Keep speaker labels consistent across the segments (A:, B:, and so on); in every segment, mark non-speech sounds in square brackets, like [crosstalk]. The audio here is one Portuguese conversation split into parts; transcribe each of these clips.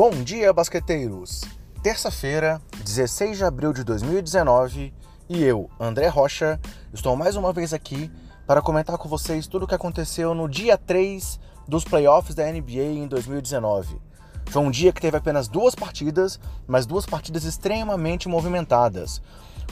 A: Bom dia, basqueteiros! Terça-feira, 16 de abril de 2019, e eu, André Rocha, estou mais uma vez aqui para comentar com vocês tudo o que aconteceu no dia 3 dos playoffs da NBA em 2019. Foi um dia que teve apenas duas partidas, mas duas partidas extremamente movimentadas,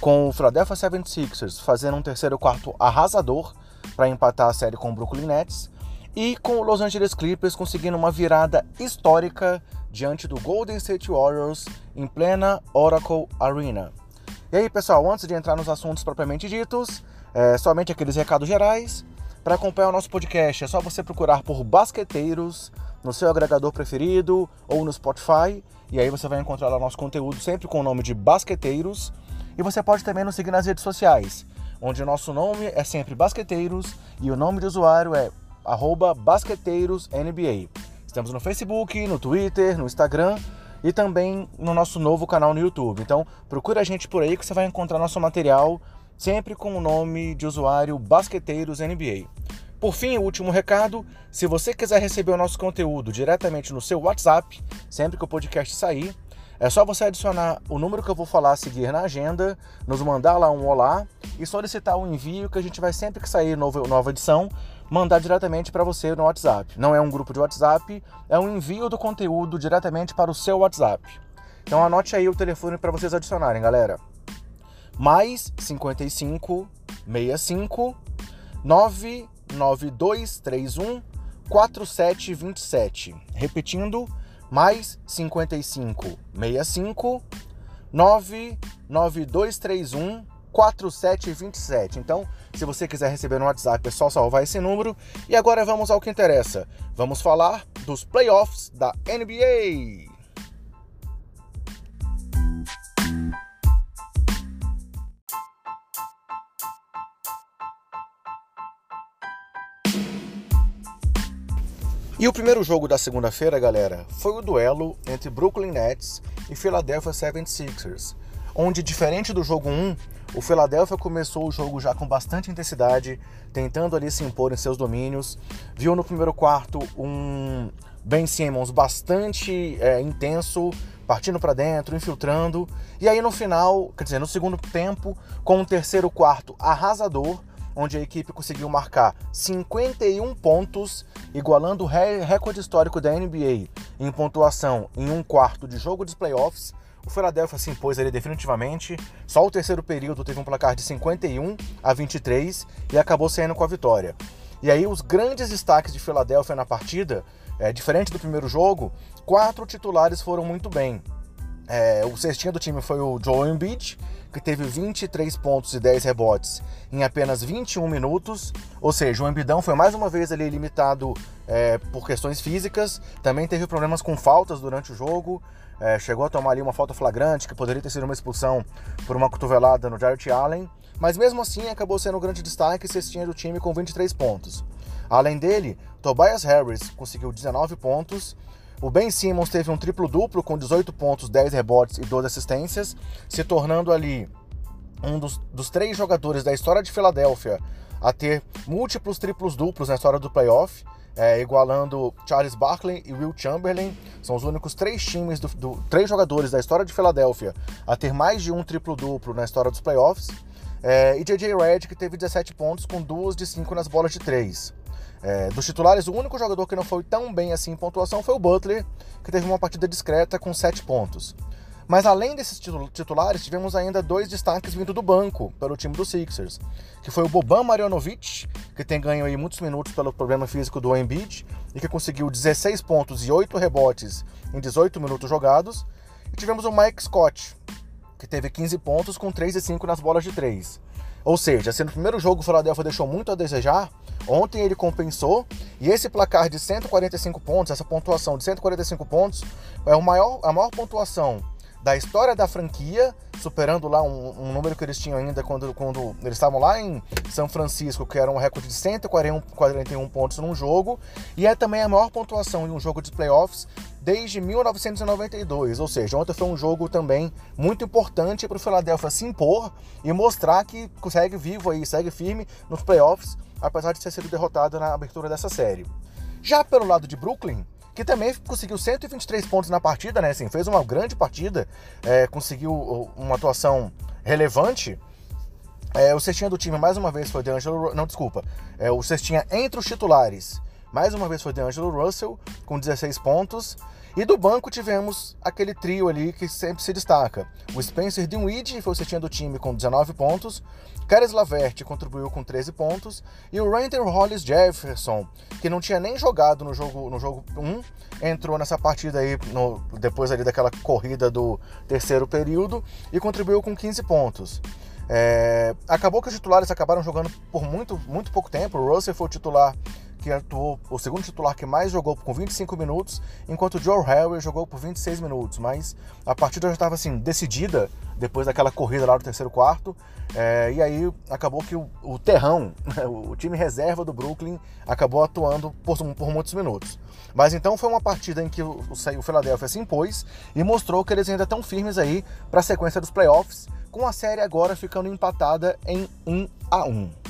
A: com o Philadelphia 76ers fazendo um terceiro quarto arrasador para empatar a série com o Brooklyn Nets e com o Los Angeles Clippers conseguindo uma virada histórica diante do Golden State Warriors em plena Oracle Arena. E aí, pessoal, antes de entrar nos assuntos propriamente ditos, é, somente aqueles recados gerais. Para acompanhar o nosso podcast, é só você procurar por Basqueteiros no seu agregador preferido ou no Spotify, e aí você vai encontrar lá nosso conteúdo sempre com o nome de Basqueteiros. E você pode também nos seguir nas redes sociais, onde o nosso nome é sempre Basqueteiros e o nome de usuário é BasqueteirosNBA. Estamos no Facebook, no Twitter, no Instagram e também no nosso novo canal no YouTube. Então procura a gente por aí que você vai encontrar nosso material sempre com o nome de usuário Basqueteiros NBA. Por fim, o último recado: se você quiser receber o nosso conteúdo diretamente no seu WhatsApp, sempre que o podcast sair, é só você adicionar o número que eu vou falar a seguir na agenda, nos mandar lá um olá e solicitar o um envio que a gente vai sempre que sair nova, nova edição mandar diretamente para você no WhatsApp. Não é um grupo de WhatsApp, é um envio do conteúdo diretamente para o seu WhatsApp. Então anote aí o telefone para vocês adicionarem, galera. Mais 55 65 99231 4727. Repetindo, mais 55 65 99231 4727. Então, se você quiser receber no WhatsApp, é só salvar esse número. E agora vamos ao que interessa. Vamos falar dos playoffs da NBA. E o primeiro jogo da segunda-feira, galera, foi o duelo entre Brooklyn Nets e Philadelphia 76ers, onde, diferente do jogo 1, o Philadelphia começou o jogo já com bastante intensidade, tentando ali se impor em seus domínios. Viu no primeiro quarto um Ben Simmons bastante é, intenso, partindo para dentro, infiltrando. E aí no final, quer dizer, no segundo tempo, com um terceiro quarto arrasador, onde a equipe conseguiu marcar 51 pontos, igualando o recorde histórico da NBA em pontuação em um quarto de jogo dos playoffs o Philadelphia se impôs ali definitivamente. Só o terceiro período teve um placar de 51 a 23 e acabou saindo com a vitória. E aí os grandes destaques de Philadelphia na partida, é, diferente do primeiro jogo, quatro titulares foram muito bem. É, o cestinho do time foi o Joel Embiid, que teve 23 pontos e 10 rebotes em apenas 21 minutos. Ou seja, o Embidão foi mais uma vez ali limitado é, por questões físicas. Também teve problemas com faltas durante o jogo. É, chegou a tomar ali uma falta flagrante, que poderia ter sido uma expulsão por uma cotovelada no Jarrett Allen. Mas mesmo assim acabou sendo um grande destaque cestinha do time com 23 pontos. Além dele, Tobias Harris conseguiu 19 pontos o Ben Simmons teve um triplo-duplo com 18 pontos, 10 rebotes e 12 assistências, se tornando ali um dos, dos três jogadores da história de Filadélfia a ter múltiplos triplos-duplos na história do playoff, é, igualando Charles Barkley e Will Chamberlain. São os únicos três times, do, do, três jogadores da história de Filadélfia a ter mais de um triplo-duplo na história dos playoffs. É, e JJ Redick teve 17 pontos com duas de 5 nas bolas de 3. É, dos titulares, o único jogador que não foi tão bem assim em pontuação foi o Butler, que teve uma partida discreta com 7 pontos. Mas além desses titulares, tivemos ainda dois destaques vindo do banco pelo time dos Sixers, que foi o Boban Marjanovic, que tem ganho aí muitos minutos pelo problema físico do Embiid e que conseguiu 16 pontos e 8 rebotes em 18 minutos jogados. E tivemos o Mike Scott, que teve 15 pontos com 3 e 5 nas bolas de 3. Ou seja, se no primeiro jogo o Philadelphia deixou muito a desejar, ontem ele compensou e esse placar de 145 pontos, essa pontuação de 145 pontos, é o maior, a maior pontuação da história da franquia, superando lá um, um, número que eles tinham ainda quando, quando eles estavam lá em São Francisco, que era um recorde de 141 pontos num jogo, e é também a maior pontuação em um jogo de playoffs desde 1992, ou seja, ontem foi um jogo também muito importante para o Philadelphia se impor e mostrar que consegue vivo aí, segue firme nos playoffs, apesar de ter sido derrotado na abertura dessa série. Já pelo lado de Brooklyn, que também conseguiu 123 pontos na partida, né? Assim, fez uma grande partida, é, conseguiu uma atuação relevante. É, o cestinha do time, mais uma vez, foi D'Angelo... Não, desculpa. É, o cestinha entre os titulares, mais uma vez, foi D'Angelo Russell, com 16 pontos. E do banco tivemos aquele trio ali que sempre se destaca. O Spencer Dinwiddie foi o cestinha do time com 19 pontos. Caris Lavert contribuiu com 13 pontos. E o Randall Hollis Jefferson, que não tinha nem jogado no jogo, no jogo 1, entrou nessa partida aí no, depois ali daquela corrida do terceiro período e contribuiu com 15 pontos. É, acabou que os titulares acabaram jogando por muito, muito pouco tempo. O Russell foi o titular que atuou, o segundo titular que mais jogou com 25 minutos, enquanto Joe Harry jogou por 26 minutos. Mas a partida já estava assim, decidida depois daquela corrida lá do terceiro quarto. É, e aí acabou que o, o terrão, [laughs] o time reserva do Brooklyn, acabou atuando por, por muitos minutos. Mas então foi uma partida em que o, o Philadelphia se impôs e mostrou que eles ainda estão firmes aí para a sequência dos playoffs com a série agora ficando empatada em 1 a 1.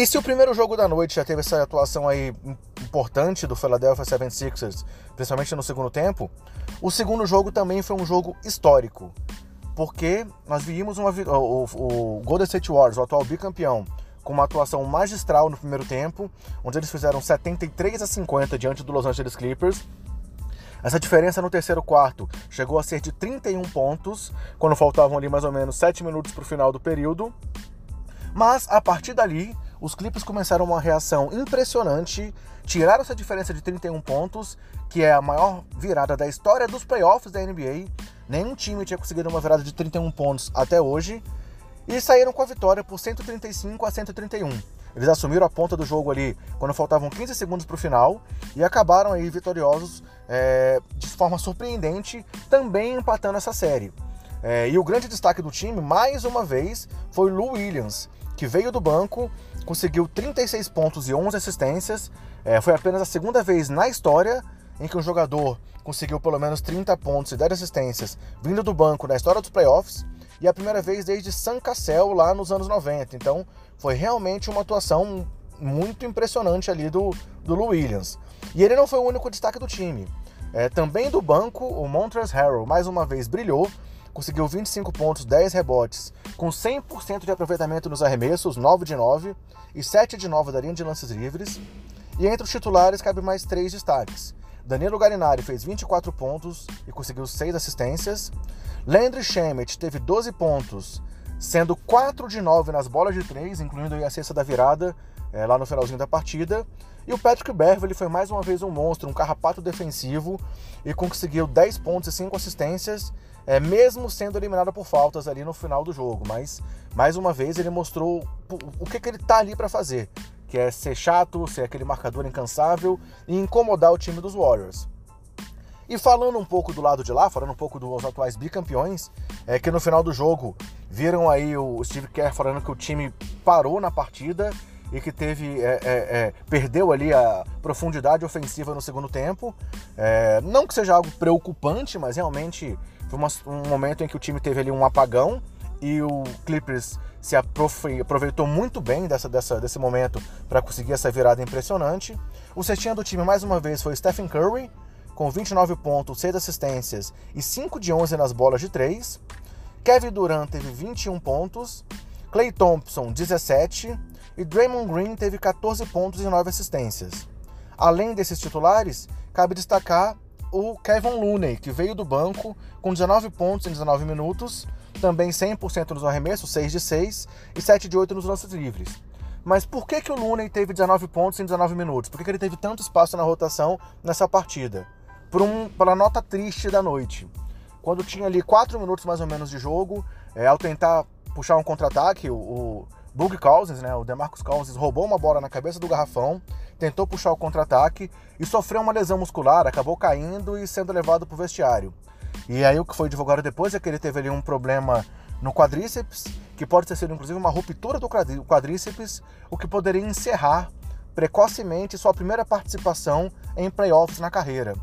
A: E se o primeiro jogo da noite já teve essa atuação aí importante do Philadelphia 76ers, principalmente no segundo tempo, o segundo jogo também foi um jogo histórico, porque nós vimos uma, o, o Golden State Warriors, o atual bicampeão, com uma atuação magistral no primeiro tempo, onde eles fizeram 73 a 50 diante do Los Angeles Clippers. Essa diferença no terceiro quarto chegou a ser de 31 pontos, quando faltavam ali mais ou menos 7 minutos para o final do período. Mas a partir dali, os Clippers começaram uma reação impressionante, tiraram essa diferença de 31 pontos, que é a maior virada da história dos playoffs da NBA. Nenhum time tinha conseguido uma virada de 31 pontos até hoje e saíram com a vitória por 135 a 131. Eles assumiram a ponta do jogo ali quando faltavam 15 segundos para o final e acabaram aí vitoriosos é, de forma surpreendente, também empatando essa série. É, e o grande destaque do time, mais uma vez, foi Lou Williams, que veio do banco, conseguiu 36 pontos e 11 assistências. É, foi apenas a segunda vez na história em que um jogador conseguiu pelo menos 30 pontos e 10 assistências vindo do banco na história dos playoffs e a primeira vez desde San Cassel lá nos anos 90. Então foi realmente uma atuação muito impressionante ali do, do Lou Williams. E ele não foi o único destaque do time. É, também do banco, o Montrezl Harrell mais uma vez brilhou, conseguiu 25 pontos, 10 rebotes, com 100% de aproveitamento nos arremessos, 9 de 9 e 7 de 9 da linha de lances livres. E entre os titulares cabe mais três destaques. Danilo Garinari fez 24 pontos e conseguiu 6 assistências. Landry Shamet teve 12 pontos, sendo 4 de 9 nas bolas de 3, incluindo a cesta da virada é, lá no finalzinho da partida. E o Patrick Beverly foi mais uma vez um monstro, um carrapato defensivo e conseguiu 10 pontos e 5 assistências, é, mesmo sendo eliminado por faltas ali no final do jogo. Mas, mais uma vez, ele mostrou o que, que ele tá ali para fazer, que é ser chato, ser aquele marcador incansável e incomodar o time dos Warriors. E falando um pouco do lado de lá, falando um pouco dos atuais bicampeões, é que no final do jogo viram aí o Steve Kerr falando que o time parou na partida e que teve é, é, é, perdeu ali a profundidade ofensiva no segundo tempo. É, não que seja algo preocupante, mas realmente foi uma, um momento em que o time teve ali um apagão e o Clippers se aproveitou muito bem dessa, dessa, desse momento para conseguir essa virada impressionante. O cestinha do time mais uma vez foi Stephen Curry, com 29 pontos, 6 assistências e 5 de 11 nas bolas de 3. Kevin Durant teve 21 pontos, Clay Thompson 17 e Draymond Green teve 14 pontos e 9 assistências. Além desses titulares, cabe destacar o Kevin Looney, que veio do banco com 19 pontos em 19 minutos, também 100% nos arremessos, 6 de 6 e 7 de 8 nos lances livres. Mas por que, que o Looney teve 19 pontos em 19 minutos? Por que, que ele teve tanto espaço na rotação nessa partida? por um, pela nota triste da noite. Quando tinha ali 4 minutos mais ou menos de jogo, é, ao tentar puxar um contra-ataque, o, o Bug Cousins, né, o DeMarcus Cousins, roubou uma bola na cabeça do garrafão, tentou puxar o contra-ataque e sofreu uma lesão muscular, acabou caindo e sendo levado para o vestiário. E aí o que foi divulgado depois é que ele teve ali um problema no quadríceps, que pode ter sido inclusive uma ruptura do quadríceps, o que poderia encerrar precocemente sua primeira participação em playoffs na carreira.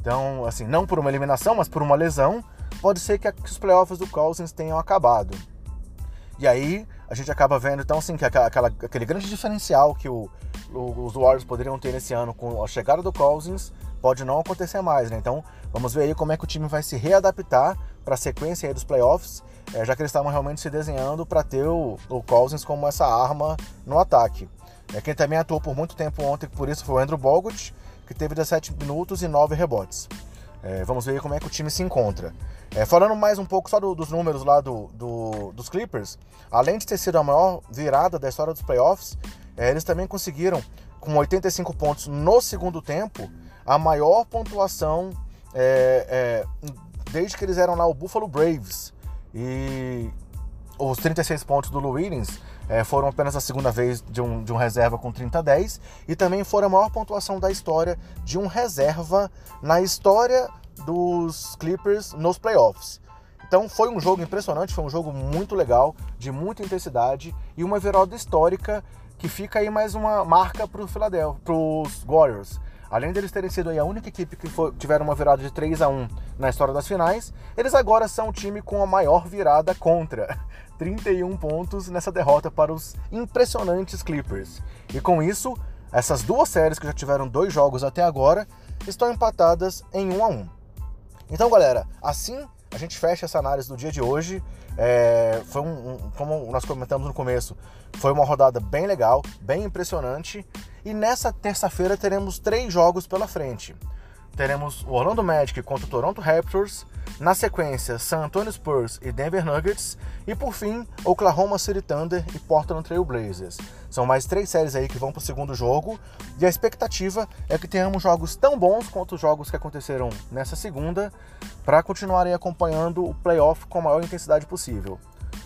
A: Então, assim, não por uma eliminação, mas por uma lesão. pode ser que os playoffs do Cousins tenham acabado. E aí a gente acaba vendo então assim que aquela, aquele grande diferencial que o, o, os Warriors poderiam ter nesse ano com a chegada do Cousins pode não acontecer mais, né? Então vamos ver aí como é que o time vai se readaptar para a sequência aí dos playoffs, é, já que eles estavam realmente se desenhando para ter o, o Cousins como essa arma no ataque. É, quem também atuou por muito tempo ontem por isso foi o Andrew Bogut, que teve 17 minutos e 9 rebotes. É, vamos ver como é que o time se encontra. É, falando mais um pouco só do, dos números lá do, do, dos Clippers, além de ter sido a maior virada da história dos playoffs, é, eles também conseguiram, com 85 pontos no segundo tempo, a maior pontuação é, é, desde que eles eram lá o Buffalo Braves. E os 36 pontos do Williams é, foram apenas a segunda vez de um, de um reserva com 30 a 10 e também foram a maior pontuação da história de um reserva na história dos Clippers nos playoffs. Então foi um jogo impressionante, foi um jogo muito legal, de muita intensidade e uma virada histórica que fica aí mais uma marca para os Warriors. Além deles terem sido a única equipe que foi, tiveram uma virada de 3 a 1 na história das finais, eles agora são o time com a maior virada contra. [laughs] 31 pontos nessa derrota para os impressionantes Clippers. E com isso, essas duas séries que já tiveram dois jogos até agora estão empatadas em 1 a 1. Então, galera, assim a gente fecha essa análise do dia de hoje. É, foi um, um, como nós comentamos no começo, foi uma rodada bem legal, bem impressionante. E nessa terça-feira teremos três jogos pela frente. Teremos o Orlando Magic contra o Toronto Raptors, na sequência San Antonio Spurs e Denver Nuggets e por fim Oklahoma City Thunder e Portland Trail Blazers. São mais três séries aí que vão para o segundo jogo e a expectativa é que tenhamos jogos tão bons quanto os jogos que aconteceram nessa segunda para continuarem acompanhando o playoff com a maior intensidade possível.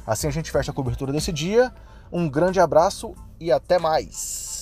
A: Assim a gente fecha a cobertura desse dia. Um grande abraço e até mais!